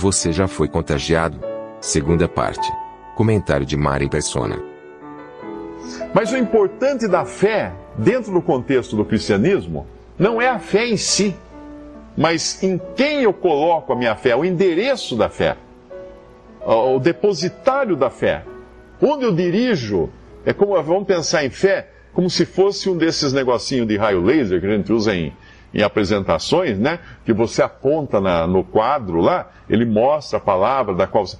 Você já foi contagiado? Segunda parte. Comentário de Mari Persona. Mas o importante da fé, dentro do contexto do cristianismo, não é a fé em si, mas em quem eu coloco a minha fé, o endereço da fé, o depositário da fé, onde eu dirijo. É como, vamos pensar em fé como se fosse um desses negocinhos de raio laser que a gente usa em, em apresentações, né? Que você aponta na, no quadro lá, ele mostra a palavra da qual você.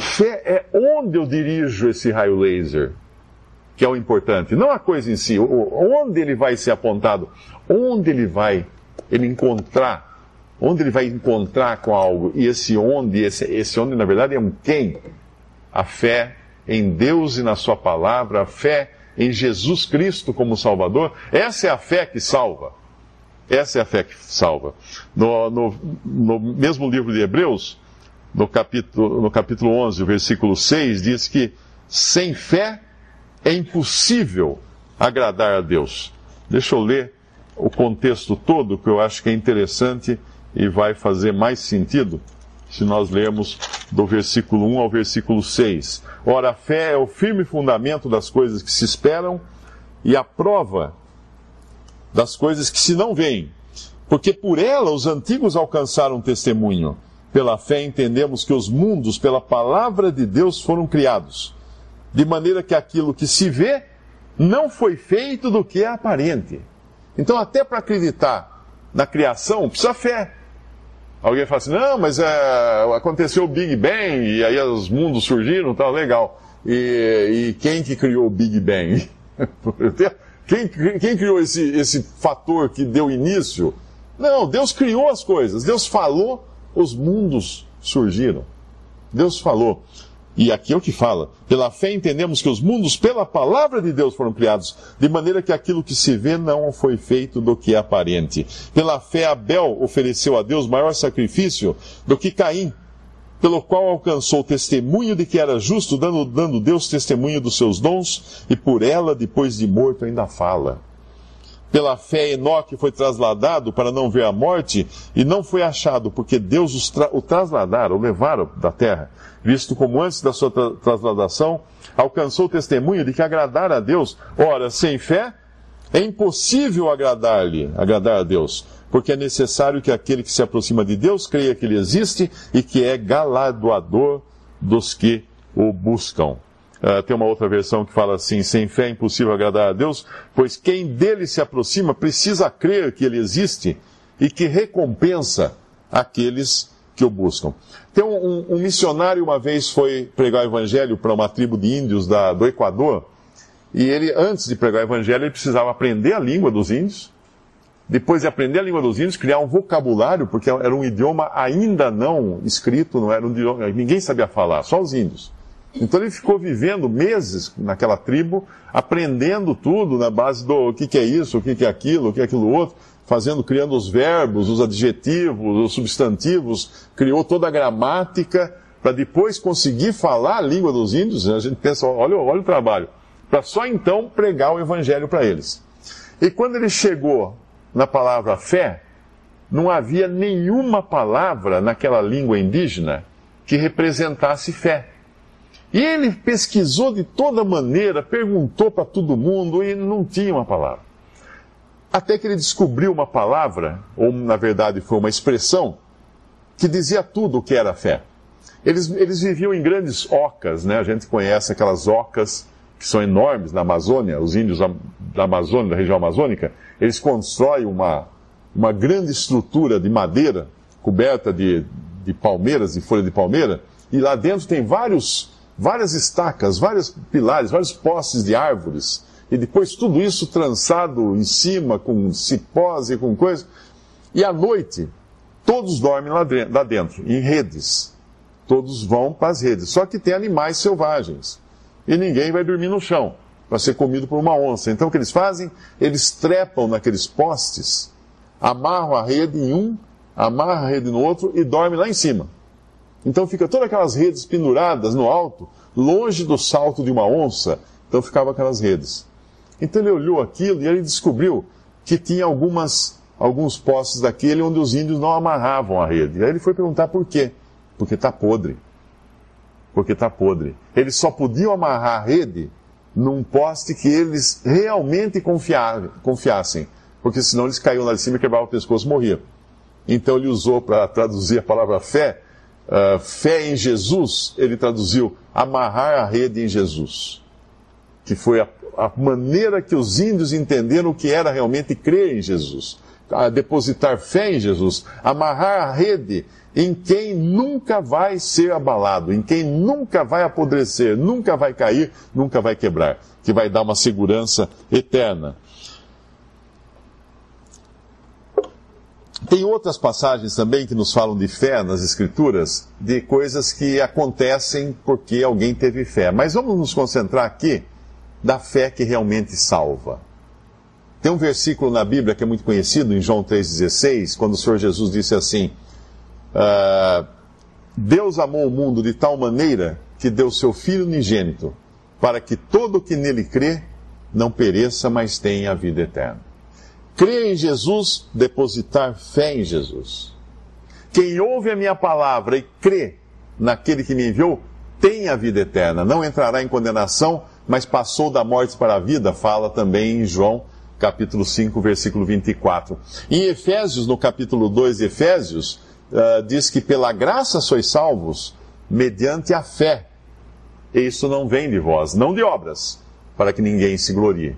Fé é onde eu dirijo esse raio laser, que é o importante, não a coisa em si, onde ele vai ser apontado, onde ele vai ele encontrar, onde ele vai encontrar com algo, e esse onde, esse, esse onde na verdade é um quem, a fé em Deus e na Sua palavra, a fé em Jesus Cristo como Salvador, essa é a fé que salva. Essa é a fé que salva. No, no, no mesmo livro de Hebreus, no capítulo, no capítulo 11, o versículo 6, diz que sem fé é impossível agradar a Deus. Deixa eu ler o contexto todo, que eu acho que é interessante e vai fazer mais sentido se nós lermos do versículo 1 ao versículo 6. Ora, a fé é o firme fundamento das coisas que se esperam e a prova das coisas que se não veem. Porque por ela os antigos alcançaram testemunho. Pela fé entendemos que os mundos, pela palavra de Deus, foram criados. De maneira que aquilo que se vê não foi feito do que é aparente. Então, até para acreditar na criação, precisa fé. Alguém fala assim, não, mas é, aconteceu o Big Bang e aí os mundos surgiram, tal, legal. E, e quem que criou o Big Bang? quem, quem criou esse, esse fator que deu início? Não, Deus criou as coisas. Deus falou, os mundos surgiram. Deus falou. E aqui é o que fala: pela fé entendemos que os mundos, pela palavra de Deus, foram criados, de maneira que aquilo que se vê não foi feito do que é aparente. Pela fé, Abel ofereceu a Deus maior sacrifício do que Caim, pelo qual alcançou testemunho de que era justo, dando, dando Deus testemunho dos seus dons, e por ela, depois de morto, ainda fala. Pela fé, Enoque foi trasladado para não ver a morte, e não foi achado, porque Deus tra o trasladara, o levaram da terra, visto como antes da sua tra trasladação alcançou testemunho de que agradar a Deus. Ora, sem fé, é impossível agradar-lhe, agradar a Deus, porque é necessário que aquele que se aproxima de Deus creia que ele existe e que é galardoador dos que o buscam. Uh, tem uma outra versão que fala assim: sem fé é impossível agradar a Deus, pois quem dele se aproxima precisa crer que ele existe e que recompensa aqueles que o buscam. Tem um, um, um missionário uma vez foi pregar o evangelho para uma tribo de índios da, do Equador, e ele, antes de pregar o evangelho, ele precisava aprender a língua dos índios, depois de aprender a língua dos índios, criar um vocabulário, porque era um idioma ainda não escrito, não era um idioma, ninguém sabia falar, só os índios. Então ele ficou vivendo meses naquela tribo, aprendendo tudo na base do o que, que é isso, o que, que é aquilo, o que é aquilo outro, fazendo, criando os verbos, os adjetivos, os substantivos, criou toda a gramática para depois conseguir falar a língua dos índios. A gente pensa, olha, olha o trabalho, para só então pregar o evangelho para eles. E quando ele chegou na palavra fé, não havia nenhuma palavra naquela língua indígena que representasse fé. E ele pesquisou de toda maneira, perguntou para todo mundo e não tinha uma palavra. Até que ele descobriu uma palavra, ou na verdade foi uma expressão, que dizia tudo o que era fé. Eles, eles viviam em grandes ocas, né? A gente conhece aquelas ocas que são enormes na Amazônia, os índios da Amazônia, da região amazônica, eles constroem uma, uma grande estrutura de madeira coberta de, de palmeiras, de folha de palmeira, e lá dentro tem vários várias estacas, vários pilares, vários postes de árvores. e depois tudo isso trançado em cima, com cipós e com coisa. E à noite, todos dormem lá dentro, em redes. Todos vão para as redes. Só que tem animais selvagens. E ninguém vai dormir no chão para ser comido por uma onça. Então o que eles fazem? Eles trepam naqueles postes, amarram a rede em um, amarram a rede no outro e dormem lá em cima. Então fica todas aquelas redes penduradas no alto, longe do salto de uma onça. Então ficavam aquelas redes. Então ele olhou aquilo e ele descobriu que tinha algumas, alguns postes daquele onde os índios não amarravam a rede. Aí ele foi perguntar por quê. Porque está podre. Porque está podre. Eles só podiam amarrar a rede num poste que eles realmente confiassem. Porque senão eles caíam lá de cima quebravam o pescoço e morriam. Então ele usou para traduzir a palavra fé, uh, fé em Jesus, ele traduziu amarrar a rede em Jesus. Que foi a, a maneira que os índios entenderam o que era realmente crer em Jesus. A depositar fé em Jesus, amarrar a rede em quem nunca vai ser abalado, em quem nunca vai apodrecer, nunca vai cair, nunca vai quebrar, que vai dar uma segurança eterna. Tem outras passagens também que nos falam de fé nas Escrituras, de coisas que acontecem porque alguém teve fé. Mas vamos nos concentrar aqui da fé que realmente salva. Tem um versículo na Bíblia que é muito conhecido, em João 3,16, quando o Senhor Jesus disse assim: uh, Deus amou o mundo de tal maneira que deu seu Filho unigênito, para que todo que nele crê não pereça, mas tenha a vida eterna. Crer em Jesus, depositar fé em Jesus. Quem ouve a minha palavra e crê naquele que me enviou, tem a vida eterna, não entrará em condenação, mas passou da morte para a vida, fala também em João capítulo 5, versículo 24. Em Efésios, no capítulo 2 de Efésios, uh, diz que pela graça sois salvos, mediante a fé. E isso não vem de vós, não de obras, para que ninguém se glorie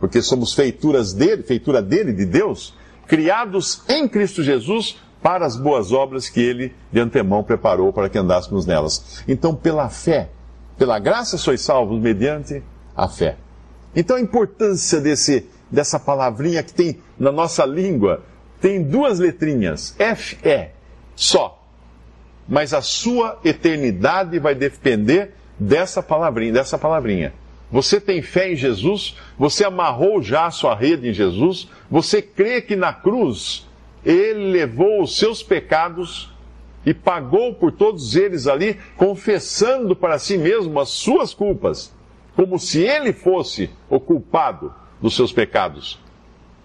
porque somos feituras dele, feitura dele, de Deus, criados em Cristo Jesus para as boas obras que ele de antemão preparou para que andássemos nelas. Então, pela fé, pela graça sois salvos mediante a fé. Então, a importância desse, dessa palavrinha que tem na nossa língua tem duas letrinhas, F-E, só. Mas a sua eternidade vai depender dessa palavrinha, dessa palavrinha. Você tem fé em Jesus? Você amarrou já a sua rede em Jesus? Você crê que na cruz ele levou os seus pecados e pagou por todos eles ali, confessando para si mesmo as suas culpas, como se ele fosse o culpado dos seus pecados.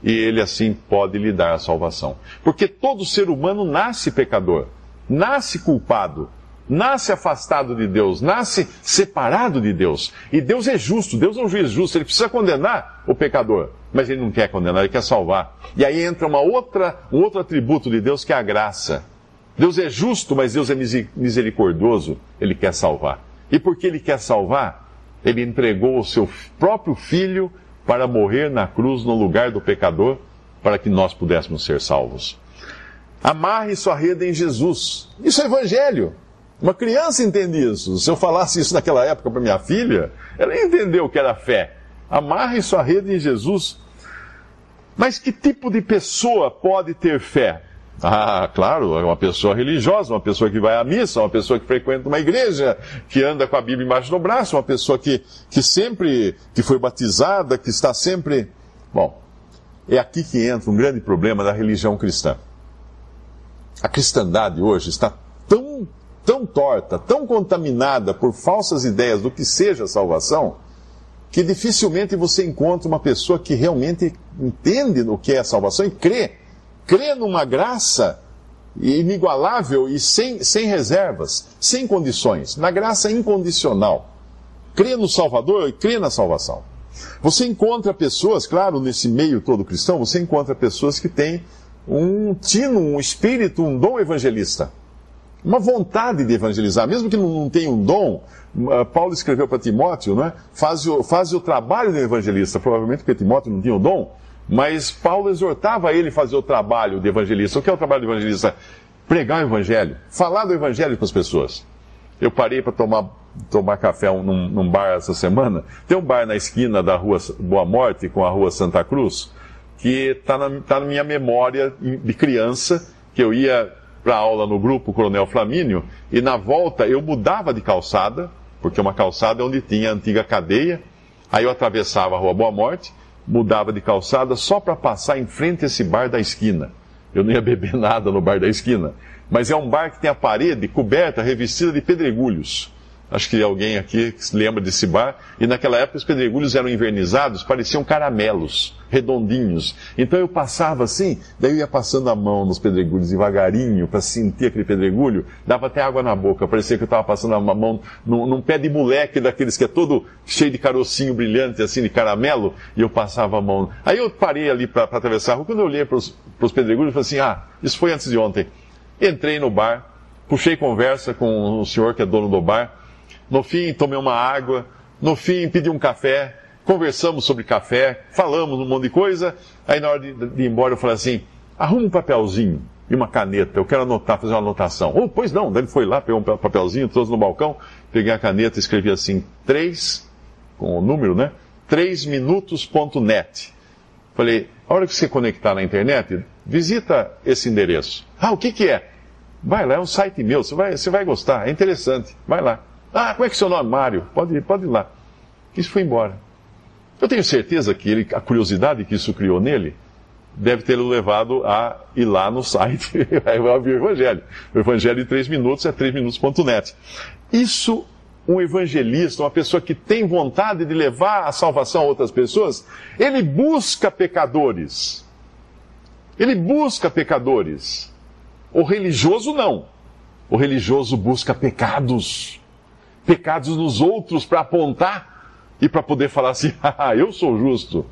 E ele assim pode lhe dar a salvação. Porque todo ser humano nasce pecador, nasce culpado nasce afastado de Deus, nasce separado de Deus. E Deus é justo, Deus é um juiz justo, ele precisa condenar o pecador, mas ele não quer condenar, ele quer salvar. E aí entra uma outra, um outro atributo de Deus que é a graça. Deus é justo, mas Deus é misericordioso, ele quer salvar. E porque ele quer salvar, ele entregou o seu próprio filho para morrer na cruz no lugar do pecador, para que nós pudéssemos ser salvos. Amarre sua rede em Jesus. Isso é evangelho. Uma criança entende isso. Se eu falasse isso naquela época para minha filha, ela ia entender o que era fé. Amarre sua rede em Jesus. Mas que tipo de pessoa pode ter fé? Ah, claro, é uma pessoa religiosa, uma pessoa que vai à missa, uma pessoa que frequenta uma igreja, que anda com a Bíblia embaixo do braço, uma pessoa que, que sempre, que foi batizada, que está sempre. Bom, é aqui que entra um grande problema da religião cristã. A cristandade hoje está tão tão torta, tão contaminada por falsas ideias do que seja salvação, que dificilmente você encontra uma pessoa que realmente entende o que é salvação e crê. Crê numa graça inigualável e sem, sem reservas, sem condições, na graça incondicional. Crê no Salvador e crê na salvação. Você encontra pessoas, claro, nesse meio todo cristão, você encontra pessoas que têm um tino, um espírito, um dom evangelista uma vontade de evangelizar, mesmo que não tenha um dom. Uh, Paulo escreveu para Timóteo, né? Faz o, faz o trabalho do evangelista, provavelmente porque Timóteo não tinha o dom, mas Paulo exortava ele a fazer o trabalho de evangelista. O que é o trabalho de evangelista? Pregar o evangelho, falar do evangelho para as pessoas. Eu parei para tomar tomar café num, num, bar essa semana. Tem um bar na esquina da rua Boa Morte com a rua Santa Cruz, que está na, tá na minha memória de criança, que eu ia para aula no grupo Coronel Flamínio, e na volta eu mudava de calçada, porque uma calçada é onde tinha a antiga cadeia, aí eu atravessava a rua Boa Morte, mudava de calçada só para passar em frente a esse bar da esquina. Eu não ia beber nada no bar da esquina. Mas é um bar que tem a parede coberta, revestida de pedregulhos. Acho que alguém aqui se lembra desse bar. E naquela época os pedregulhos eram invernizados, pareciam caramelos, redondinhos. Então eu passava assim, daí eu ia passando a mão nos pedregulhos devagarinho para sentir aquele pedregulho. Dava até água na boca, parecia que eu estava passando a mão num, num, pé de moleque daqueles que é todo cheio de carocinho brilhante, assim, de caramelo, e eu passava a mão. Aí eu parei ali para atravessar a rua. Quando eu olhei para os pedregulhos, eu falei assim: ah, isso foi antes de ontem. Entrei no bar, puxei conversa com o senhor que é dono do bar. No fim, tomei uma água. No fim, pedi um café. Conversamos sobre café, falamos um monte de coisa. Aí, na hora de, ir embora, eu falei assim: arruma um papelzinho e uma caneta. Eu quero anotar, fazer uma anotação. Oh, pois não. Daí ele foi lá, pegou um papelzinho, trouxe no balcão, peguei a caneta e escrevi assim: 3, com o número, né? 3minutos.net. Falei, a hora que você conectar na internet, visita esse endereço. Ah, o que, que é? Vai lá, é um site meu, você vai, você vai gostar, é interessante. Vai lá. Ah, como é que é seu nome? Mário. Pode ir, pode ir lá. Isso foi embora. Eu tenho certeza que ele, a curiosidade que isso criou nele deve ter levado a ir lá no site e ouvir o Evangelho. O Evangelho em 3 minutos é 3minutos.net. Isso, um evangelista, uma pessoa que tem vontade de levar a salvação a outras pessoas, ele busca pecadores. Ele busca pecadores. O religioso não. O religioso busca pecados. Pecados nos outros para apontar e para poder falar assim: ah, eu sou justo.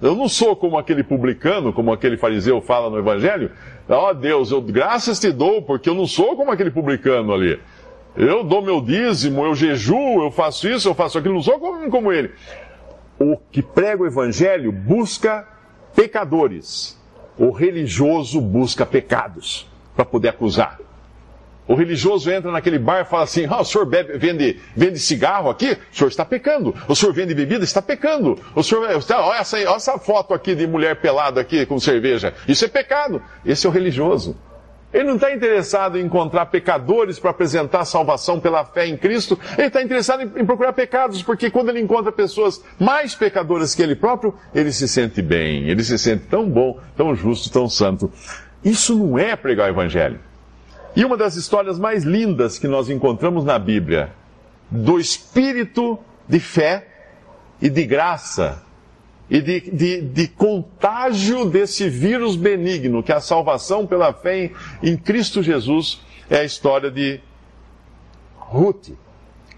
Eu não sou como aquele publicano, como aquele fariseu fala no Evangelho. Ó oh, Deus, eu graças te dou, porque eu não sou como aquele publicano ali. Eu dou meu dízimo, eu jejuo, eu faço isso, eu faço aquilo, não sou como, como ele. O que prega o Evangelho busca pecadores. O religioso busca pecados para poder acusar. O religioso entra naquele bar e fala assim: ah, o senhor bebe, vende, vende cigarro aqui? O senhor está pecando. O senhor vende bebida? Está pecando. O senhor, olha essa, olha essa foto aqui de mulher pelada aqui com cerveja. Isso é pecado. Esse é o religioso. Ele não está interessado em encontrar pecadores para apresentar salvação pela fé em Cristo. Ele está interessado em, em, procurar pecados, porque quando ele encontra pessoas mais pecadoras que ele próprio, ele se sente bem, ele se sente tão bom, tão justo, tão santo. Isso não é pregar o Evangelho. E uma das histórias mais lindas que nós encontramos na Bíblia, do espírito de fé e de graça, e de, de, de, contágio desse vírus benigno, que é a salvação pela fé em, em Cristo Jesus, é a história de Ruth.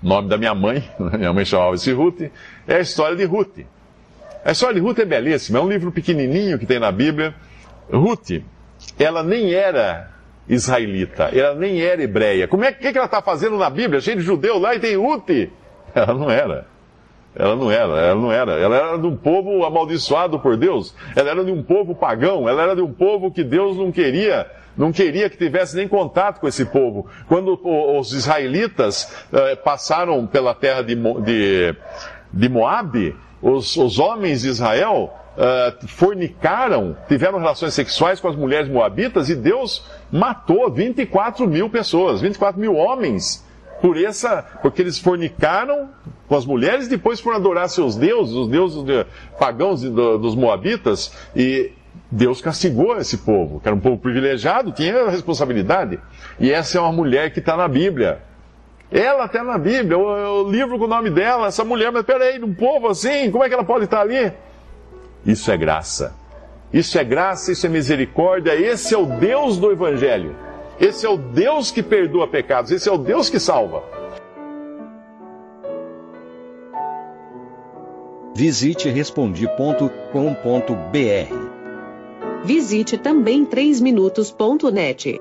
nome da minha mãe, minha mãe chamava-se Ruth, é a história de Ruth. A história de Ruth é belíssima, é um livro pequenininho que tem na Bíblia. Ruth, ela nem era israelita, ela nem era hebreia. Como é que, que ela está fazendo na Bíblia? Cheio de judeu lá e tem Ruth. Ela não era. Ela não era, ela não era. Ela era de um povo amaldiçoado por Deus. Ela era de um povo pagão. Ela era de um povo que Deus não queria, não queria que tivesse nem contato com esse povo. Quando os israelitas eh, passaram pela terra de, de, de Moabe, os, os homens de Israel uh, fornicaram, tiveram relações sexuais com as mulheres moabitas e Deus matou 24 mil pessoas, 24 mil homens, por essa, porque eles fornicaram com as mulheres e depois foram adorar seus deuses, os deuses de, pagãos de, dos moabitas, e Deus castigou esse povo, que era um povo privilegiado, tinha responsabilidade. E essa é uma mulher que está na Bíblia. Ela está na Bíblia, o, livro com o nome dela, essa mulher, mas peraí, um povo assim, como é que ela pode estar ali? Isso é graça. Isso é graça, isso é misericórdia. Esse é o Deus do Evangelho. Esse é o Deus que perdoa pecados. Esse é o Deus que salva. Visite respondi.com.br. Visite também 3minutos.net.